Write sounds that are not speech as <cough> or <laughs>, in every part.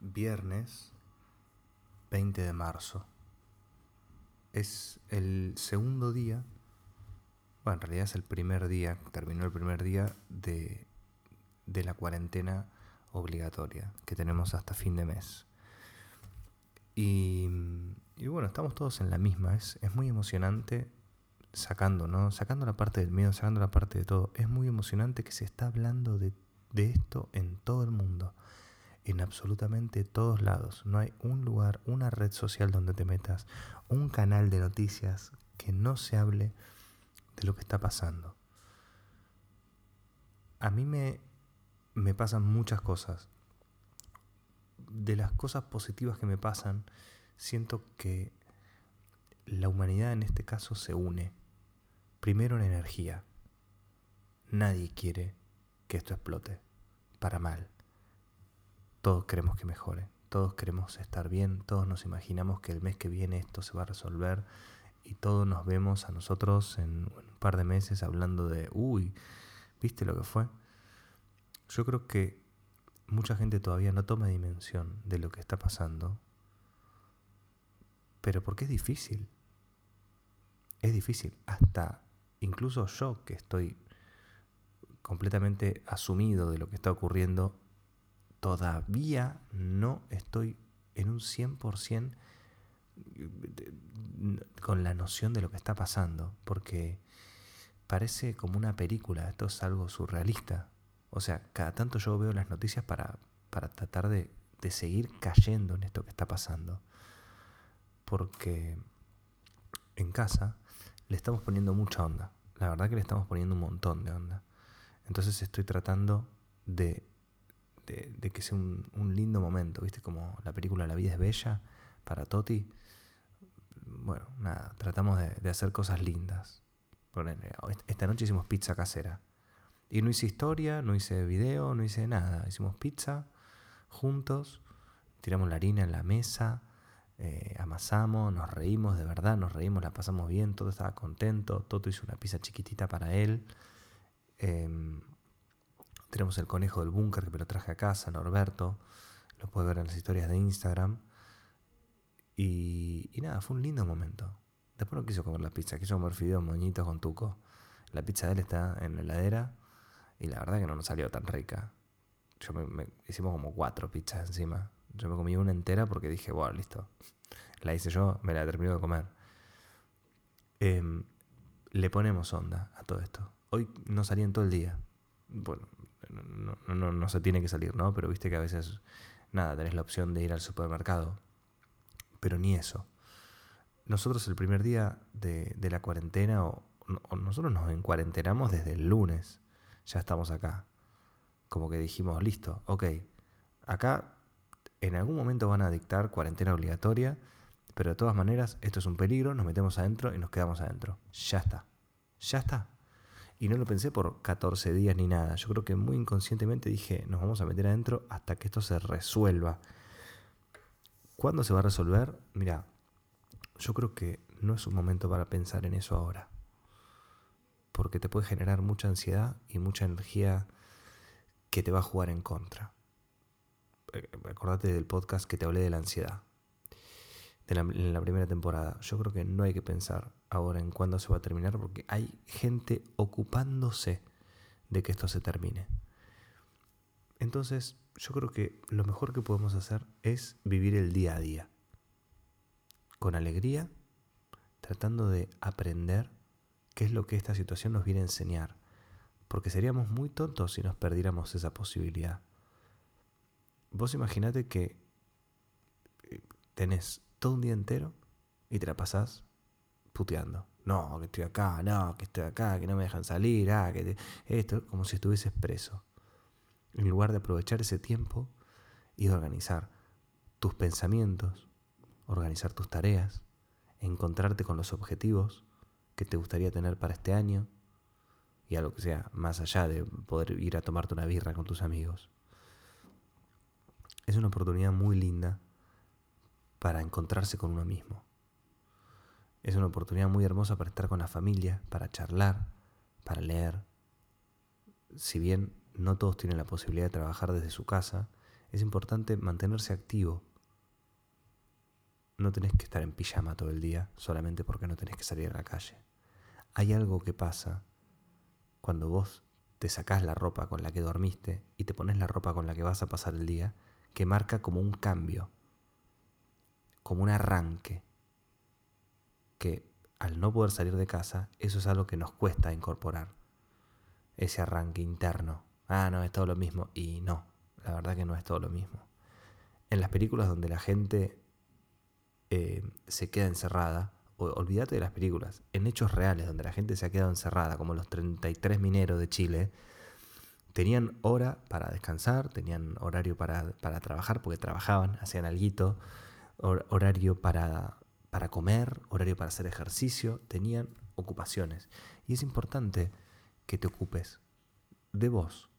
viernes 20 de marzo. Es el segundo día, bueno, en realidad es el primer día, terminó el primer día de, de la cuarentena obligatoria que tenemos hasta fin de mes. Y, bueno, estamos todos en la misma, es, es muy emocionante sacando, ¿no? Sacando la parte del miedo, sacando la parte de todo. Es muy emocionante que se está hablando de, de esto en todo el mundo en absolutamente todos lados. No hay un lugar, una red social donde te metas, un canal de noticias que no se hable de lo que está pasando. A mí me, me pasan muchas cosas. De las cosas positivas que me pasan, siento que la humanidad en este caso se une. Primero en energía. Nadie quiere que esto explote. Para mal. Todos queremos que mejore, todos queremos estar bien, todos nos imaginamos que el mes que viene esto se va a resolver y todos nos vemos a nosotros en un par de meses hablando de, uy, ¿viste lo que fue? Yo creo que mucha gente todavía no toma dimensión de lo que está pasando, pero porque es difícil. Es difícil, hasta incluso yo que estoy completamente asumido de lo que está ocurriendo, todavía no estoy en un 100% con la noción de lo que está pasando, porque parece como una película, esto es algo surrealista. O sea, cada tanto yo veo las noticias para, para tratar de, de seguir cayendo en esto que está pasando, porque en casa le estamos poniendo mucha onda, la verdad que le estamos poniendo un montón de onda. Entonces estoy tratando de de, que sea un, lindo momento, ¿viste? Como la película La vida es bella para Toti. Bueno, nada, tratamos de, hacer cosas lindas. Esta noche hicimos pizza casera. Y no hice historia, no hice video, no hice nada. Hicimos pizza juntos, tiramos la harina en la mesa, eh, amasamos, nos reímos, de verdad, nos reímos, la pasamos bien, todo estaba contento. Toto hizo una pizza chiquitita para él. Em, tenemos el conejo del búnker que me lo traje a casa, Norberto. Lo puede ver en las historias de Instagram. Y, nada, fue un lindo momento. Después no quiso comer la pizza, quiso comer fideos moñitos con tuco. La pizza de él está en la heladera y la verdad que no nos salió tan rica. Yo me, hicimos como cuatro pizzas encima. Yo me comí una entera porque dije, bueno, listo. La hice yo, me la termino de comer. Em, le ponemos onda a todo esto. Hoy no salí en todo el día. Bueno, no, no, se tiene que salir, ¿no? Pero viste que a veces, nada, tenés la opción de ir al supermercado. Pero ni eso. Nosotros el primer día de, la cuarentena, o, nosotros nos encuarentenamos desde el lunes, ya estamos acá. Como que dijimos, listo, ok, acá en algún momento van a dictar cuarentena obligatoria, pero de todas maneras esto es un peligro, nos metemos adentro y nos quedamos adentro. Ya está, ya está. Y no lo pensé por 14 días ni nada. Yo creo que muy inconscientemente dije, nos vamos a meter adentro hasta que esto se resuelva. ¿Cuándo se va a resolver? Mira, yo creo que no es un momento para pensar en eso ahora. Porque te puede generar mucha ansiedad y mucha energía que te va a jugar en contra. Eh, acordate del podcast que te hablé de la ansiedad en la primera temporada. Yo creo que no hay que pensar ahora en cuándo se va a terminar porque hay gente ocupándose de que esto se termine. Entonces, yo creo que lo mejor que podemos hacer es vivir el día a día. Con alegría, tratando de aprender qué es lo que esta situación nos viene a enseñar. Porque seríamos muy tontos si nos perdiéramos esa posibilidad. Vos imaginate que eh, tenés todo un día entero y te la pasás No, que estoy acá, no, que estoy acá, que no me dejan salir, ah, que esto, como si estuvieses preso. En lugar de aprovechar ese tiempo y organizar tus pensamientos, organizar tus tareas, encontrarte con los objetivos que te gustaría tener para este año y algo que sea más allá de poder ir a tomarte una birra con tus amigos. Es una oportunidad muy linda para encontrarse con uno mismo. Es una oportunidad muy hermosa para estar con la familia, para charlar, para leer. Si bien no todos tienen la posibilidad de trabajar desde su casa, es importante mantenerse activo. No tenés que estar en pijama todo el día solamente porque no tenés que salir a la calle. Hay algo que pasa cuando vos te sacás la ropa con la que dormiste y te pones la ropa con la que vas a pasar el día, que marca como un cambio, como un arranque, que al no poder salir de casa, eso es algo que nos cuesta incorporar, ese arranque interno. Ah, no, es todo lo mismo. Y no, la verdad que no es todo lo mismo. En las películas donde la gente eh, se queda encerrada, olvídate de las películas, en hechos reales donde la gente se ha quedado encerrada, como los 33 mineros de Chile, tenían hora para descansar, tenían horario para, trabajar porque trabajaban, hacían algo, horario para, para comer, horario para hacer ejercicio, tenían ocupaciones. Y es importante que te ocupes de vos.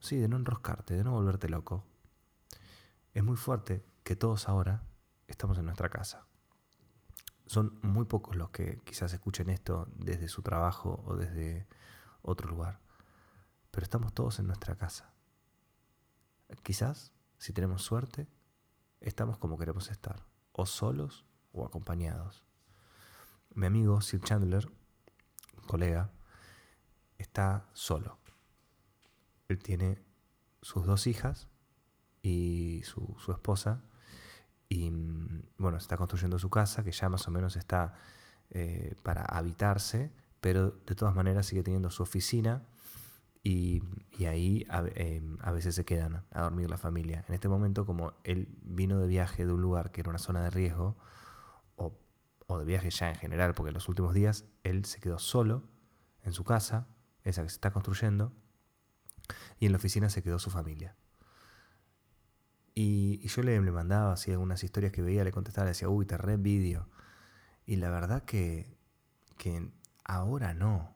Sí, de no enroscarte, de no volverte loco. Es muy fuerte que todos ahora estamos en nuestra casa. Son muy pocos los que quizás escuchen esto desde su trabajo o desde otro lugar. Pero estamos todos en nuestra casa. Quizás, si tenemos suerte, estamos como queremos estar, o solos o acompañados. Mi amigo Sir Chandler, colega, está solo. Él tiene sus dos hijas y su, su esposa y mm, bueno, está construyendo su casa, que ya más o menos está eh, para habitarse, pero de todas maneras sigue teniendo su oficina y, ahí em, a, veces se quedan a dormir la familia. En este momento, como él vino de viaje de un lugar que era una zona de riesgo, o, de viaje ya en general, porque en los últimos días él se quedó solo en su casa, esa que se está construyendo, y en la oficina se quedó su familia. Y, yo le, le, mandaba así algunas historias que veía, le contestaba, le decía, uy, te re envidio. Y la verdad que, que ahora no.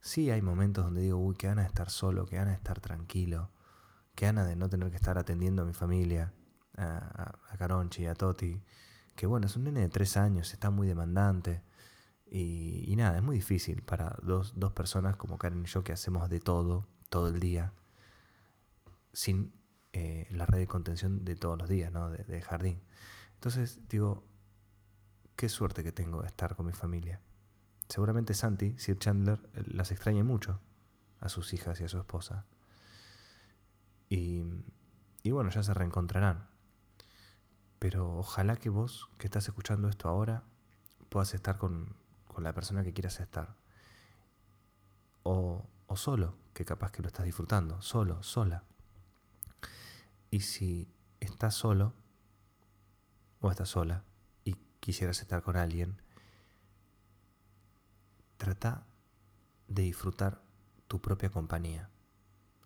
Sí hay momentos donde digo, uy, qué gana de estar solo, qué gana de estar tranquilo, qué gana de no tener que estar atendiendo a mi familia, a, a Caronchi, a Toti. Que bueno, es un nene de tres años, está muy demandante. Y, nada, es muy difícil para dos, dos personas como Karen y yo que hacemos de todo, todo el día, sin eh, la red de contención de todos los días, ¿no? De, jardín. Entonces digo, qué suerte que tengo de estar con mi familia. Seguramente Santi, Sir Chandler, las extraña mucho a sus hijas y a su esposa. Y, y bueno, ya se reencontrarán. Pero ojalá que vos, que estás escuchando esto ahora, puedas estar con, con la persona que quieras estar. O, o solo, que capaz que lo estás disfrutando, solo, sola. Y si estás solo o estás sola y quisieras estar con alguien, trata de disfrutar tu propia compañía.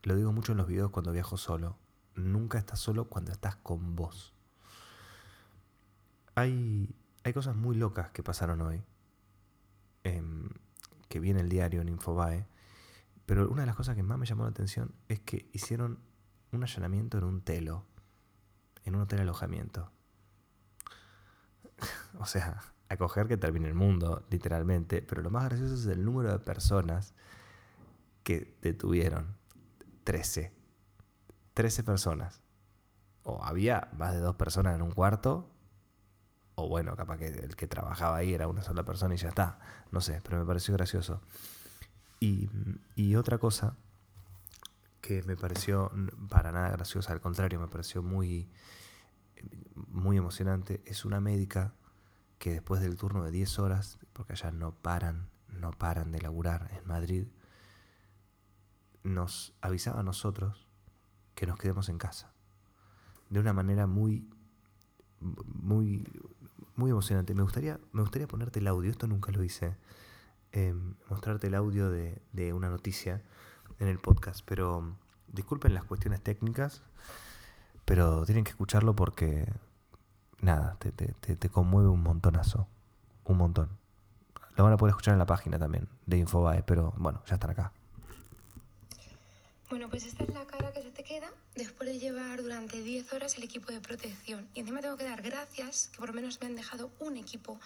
Lo digo mucho en los videos cuando viajo solo. Nunca estás solo cuando estás con vos. Hay, hay cosas muy locas que pasaron hoy, em, que viene el diario en Infobae, pero una de las cosas que más me llamó la atención es que hicieron un allanamiento en un telo, en un hotel alojamiento. <laughs> o sea, acoger que termine el mundo, literalmente, pero lo más gracioso es el número de personas que detuvieron. 13. 13 personas. O había más de dos personas en un cuarto, o bueno, capaz que el que trabajaba ahí era una sola persona y ya está. No sé, pero me pareció gracioso. Y, y otra cosa que me pareció para nada graciosa, al contrario, me pareció muy, muy emocionante. Es una médica que después del turno de 10 horas, porque allá no paran, no paran de laburar en Madrid, nos avisaba a nosotros que nos quedemos en casa. De una manera muy, muy, muy emocionante. Me gustaría, me gustaría ponerte el audio, esto nunca lo hice, em, mostrarte el audio de, de una noticia en el podcast, pero disculpen las cuestiones técnicas, Pero tienen que escucharlo porque, nada, te, te, te conmueve un montonazo. Un montón. Lo van a poder escuchar en la página también de Infobae, pero bueno, ya están acá. Bueno, pues esta es la cara que se te queda después de llevar durante 10 horas el equipo de protección. Y encima tengo que dar gracias que por lo menos me han dejado un equipo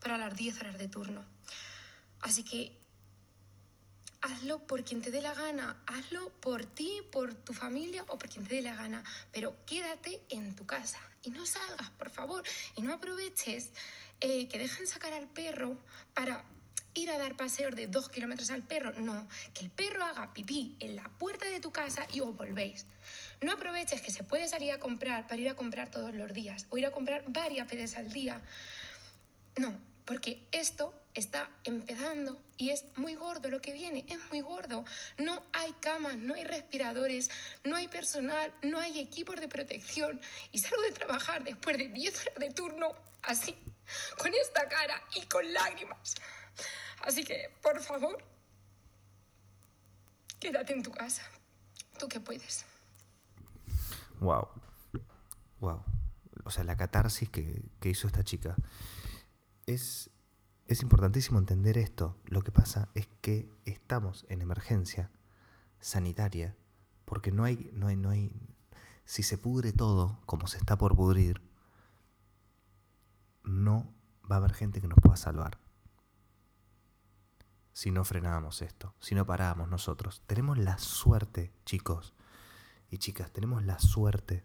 para las 10 horas de turno. Así que hazlo por quien te dé la gana, hazlo por ti, por tu familia o por quien te dé la gana, pero quédate en tu casa y no salgas, por favor, y no aproveches eh, que dejen sacar al perro para ir a dar paseos de dos kilómetros al perro. No, que el perro haga pipí en la puerta de tu casa y os volvéis. No aproveches que se puede salir a comprar para ir a comprar todos los días o ir a comprar varias veces al día. No, porque esto está empezando y es muy gordo lo que viene, es muy gordo. No hay camas, no hay respiradores, no hay personal, no hay equipos de protección. Y salgo de trabajar después de 10 horas de turno así, con esta cara y con lágrimas. Así que, por favor, quédate en tu casa. Tú que puedes. Wow. Wow. O sea, la catarsis que, que hizo esta chica es, es importantísimo entender esto. Lo que pasa es que estamos en emergencia sanitaria porque no hay, no hay, no hay, si se pudre todo como se está por pudrir, no va a haber gente que nos pueda salvar. Si no frenábamos esto, si no parábamos nosotros. Tenemos la suerte, chicos y chicas, tenemos la suerte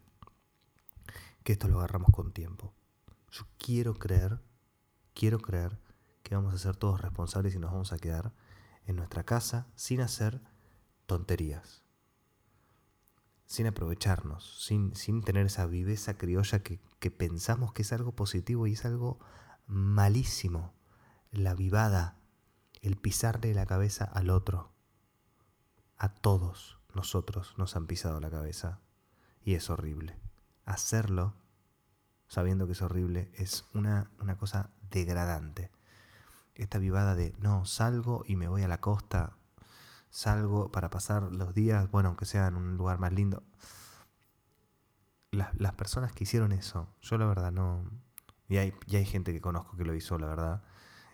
que esto lo agarramos con tiempo. Yo quiero creer quiero creer que vamos a ser todos responsables y nos vamos a quedar en nuestra casa sin hacer tonterías, sin aprovecharnos, sin, sin tener esa viveza criolla que, que pensamos que es algo positivo y es algo malísimo, la vivada, el pisarle la cabeza al otro. A todos nosotros nos han pisado la cabeza y es horrible. Hacerlo sabiendo que es horrible es una, una cosa degradante. Esta vivada de, no, salgo y me voy a la costa, salgo para pasar los días, bueno, aunque sea en un lugar más lindo. Las, las personas que hicieron eso, yo la verdad no... Y hay, y hay gente que conozco que lo hizo, la verdad,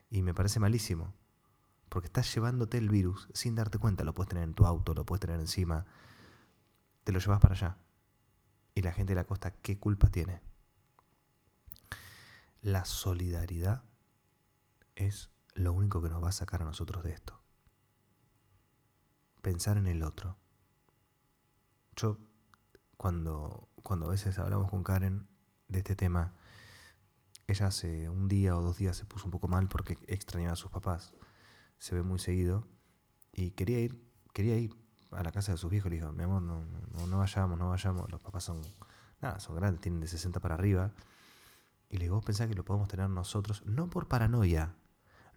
y me parece malísimo. Porque estás llevándote el virus sin darte cuenta, lo puedes tener en tu auto, lo puedes tener encima, te lo llevas para allá. Y la gente de la costa, ¿qué culpa tiene? La solidaridad es lo único que nos va a sacar a nosotros de esto. Pensar en el otro. Yo, cuando, cuando a veces hablamos con Karen de este tema, ella hace un día o dos días se puso un poco mal porque extrañaba a sus papás. Se ve muy seguido y quería ir, quería ir a la casa de sus viejos. Le dijo, mi amor, no, no, no vayamos, no vayamos. Los papás son, nada, son grandes, tienen de 60 para arriba y le digo, vos pensás que lo podemos tener nosotros, no por paranoia,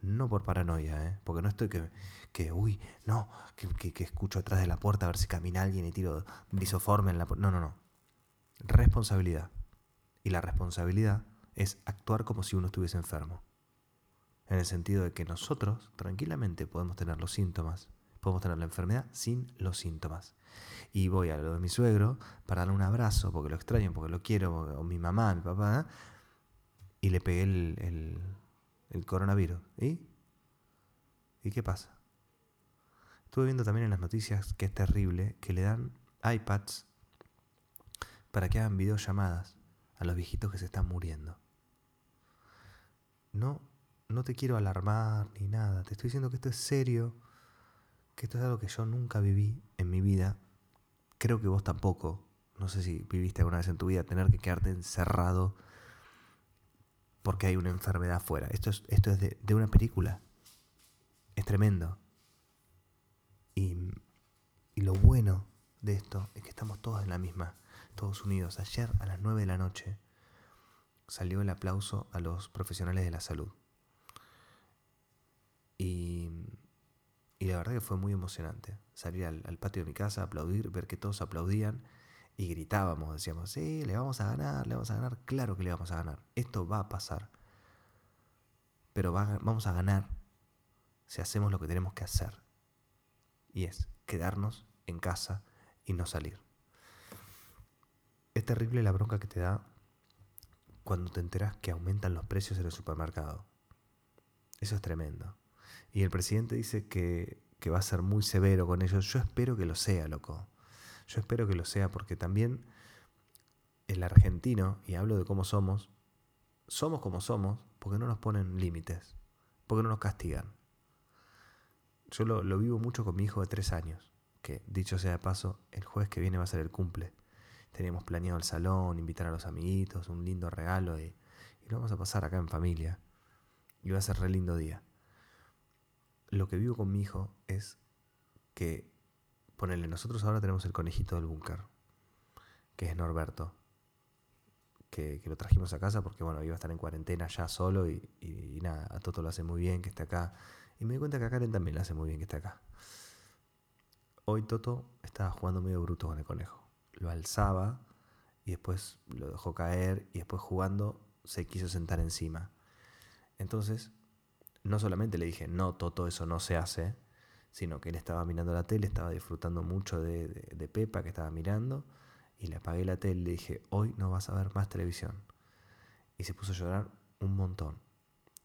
no por paranoia, ¿eh? porque no estoy que, que uy, no, que, que, escucho atrás de la puerta a ver si camina alguien y tiro disoforme en la puerta. No, no, no. Responsabilidad. Y la responsabilidad es actuar como si uno estuviese enfermo. En el sentido de que nosotros tranquilamente podemos tener los síntomas, podemos tener la enfermedad sin los síntomas. Y voy a lo de mi suegro para darle un abrazo, porque lo extraño, porque lo quiero, o mi mamá, mi papá, ¿eh? Y le pegué el, el, coronavirus. ¿Y? ¿Y qué pasa? Estuve viendo también en las noticias que es terrible que le dan iPads para que hagan videollamadas a los viejitos que se están muriendo. No, no te quiero alarmar ni nada. Te estoy diciendo que esto es serio, que esto es algo que yo nunca viví en mi vida. Creo que vos tampoco. No sé si viviste alguna vez en tu vida tener que quedarte encerrado porque hay una enfermedad afuera. Esto es, esto es de, una película. Es tremendo. Y, y, lo bueno de esto es que estamos todos en la misma, todos unidos. Ayer a las 9 de la noche salió el aplauso a los profesionales de la salud. Y, y la verdad que fue muy emocionante. Salir al, al patio de mi casa, aplaudir, ver que todos aplaudían y gritábamos, decíamos, sí, le vamos a ganar, le vamos a ganar, claro que le vamos a ganar, esto va a pasar, pero vamos a ganar si hacemos lo que tenemos que hacer, y es quedarnos en casa y no salir. Es terrible la bronca que te da cuando te enteras que aumentan los precios en el supermercado. Eso es tremendo. Y el presidente dice que, que va a ser muy severo con ellos. Yo espero que lo sea, loco. Yo espero que lo sea porque también el argentino, y hablo de cómo somos, somos como somos porque no nos ponen límites, porque no nos castigan. Yo lo, lo, vivo mucho con mi hijo de tres años, que dicho sea de paso, el jueves que viene va a ser el cumple. Teníamos planeado el salón, invitar a los amiguitos, un lindo regalo y, y lo vamos a pasar acá en familia. Y va a ser re lindo día. Lo que vivo con mi hijo es que, ponele, nosotros ahora tenemos el conejito del búnker, que es Norberto que, lo trajimos a casa porque bueno, iba a estar en cuarentena ya solo y, nada, a Toto lo hace muy bien que esté acá. Y me di cuenta que a Karen también lo hace muy bien que esté acá. Hoy Toto estaba jugando medio bruto con el conejo. Lo alzaba y después lo dejó caer y después jugando se quiso sentar encima. Entonces, no solamente le dije, no, Toto, eso no se hace, sino que él estaba mirando la tele, estaba disfrutando mucho de, de Pepa que estaba mirando y le apagué la tele y le dije, hoy no vas a ver más televisión. Y se puso a llorar un montón.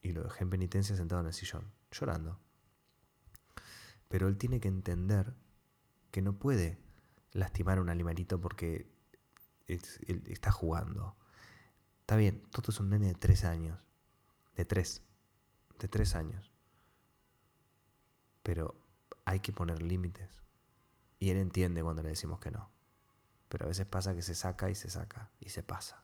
Y lo dejé en penitencia sentado en el sillón, llorando. Pero él tiene que entender que no puede lastimar a un animalito porque está jugando. Está bien, Toto es un nene de tres años. De tres. De tres años. Pero hay que poner límites. Y él entiende cuando le decimos que no pero a veces pasa que se saca y se saca y se pasa.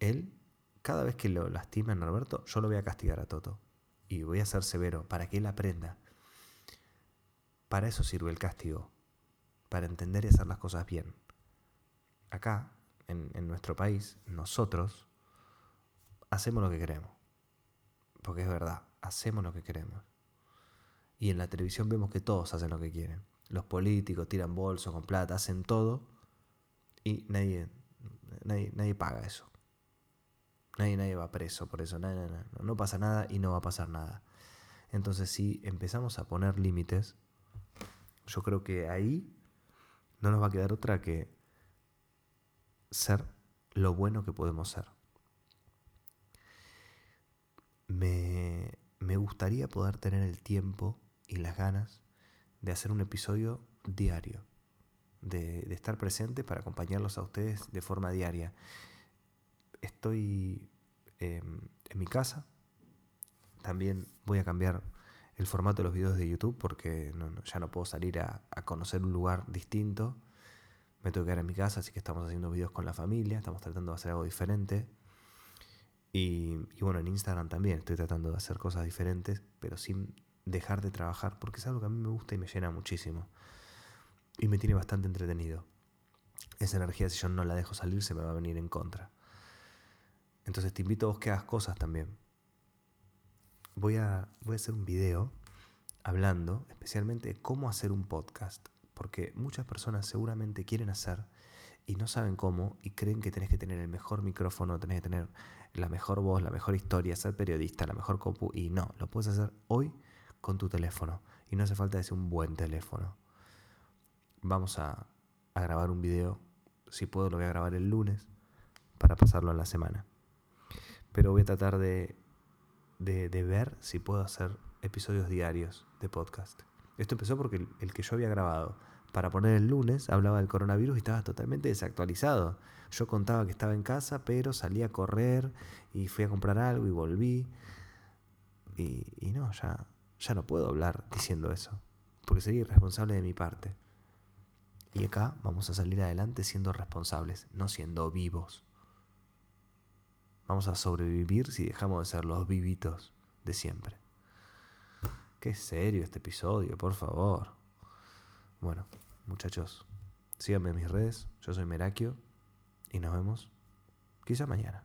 Él, cada vez que lo lastima a Norberto, yo lo voy a castigar a Toto y voy a ser severo para que él aprenda. Para eso sirve el castigo, para entender y hacer las cosas bien. Acá, en, en nuestro país, nosotros hacemos lo que queremos, porque es verdad, hacemos lo que queremos. Y en la televisión vemos que todos hacen lo que quieren los políticos tiran bolsos con plata, hacen todo y nadie, nadie, paga eso. Nadie, nadie va preso por eso. No, no pasa nada y no va a pasar nada. Entonces, si empezamos a poner límites, yo creo que ahí no nos va a quedar otra que ser lo bueno que podemos ser. Me, me gustaría poder tener el tiempo y las ganas de hacer un episodio diario, de, estar presente para acompañarlos a ustedes de forma diaria. Estoy em, en mi casa, también voy a cambiar el formato de los videos de YouTube porque ya no puedo salir a, conocer un lugar distinto. Me tengo que quedar en mi casa, así que estamos haciendo videos con la familia, estamos tratando de hacer algo diferente. Y, y, bueno, en Instagram también estoy tratando de hacer cosas diferentes, pero sin dejar de trabajar, porque es algo que a mí me gusta y me llena muchísimo. Y me tiene bastante entretenido. Esa energía, si yo no la dejo salir, se me va a venir en contra. Entonces te invito a vos que hagas cosas también. Voy a, voy a hacer un video hablando especialmente de cómo hacer un podcast, porque muchas personas seguramente quieren hacer y no saben cómo y creen que tenés que tener el mejor micrófono, tenés que tener la mejor voz, la mejor historia, ser periodista, la mejor compu y no, lo puedes hacer hoy con tu teléfono. Y no hace falta sea un buen teléfono. Vamos a, grabar un video. Si puedo, lo voy a grabar el lunes para pasarlo en la semana. Pero voy a tratar de, de, ver si puedo hacer episodios diarios de podcast. Esto empezó porque el, que yo había grabado para poner el lunes hablaba del coronavirus y estaba totalmente desactualizado. Yo contaba que estaba en casa, pero salí a correr y fui a comprar algo y volví. Y, y no, ya ya no puedo hablar diciendo eso, porque sería irresponsable de mi parte. Y acá vamos a salir adelante siendo responsables, no siendo vivos. Vamos a sobrevivir si dejamos de ser los vivitos de siempre. Qué serio este episodio, por favor. Bueno, muchachos, síganme en mis redes, yo soy Merakio y nos vemos quizá mañana.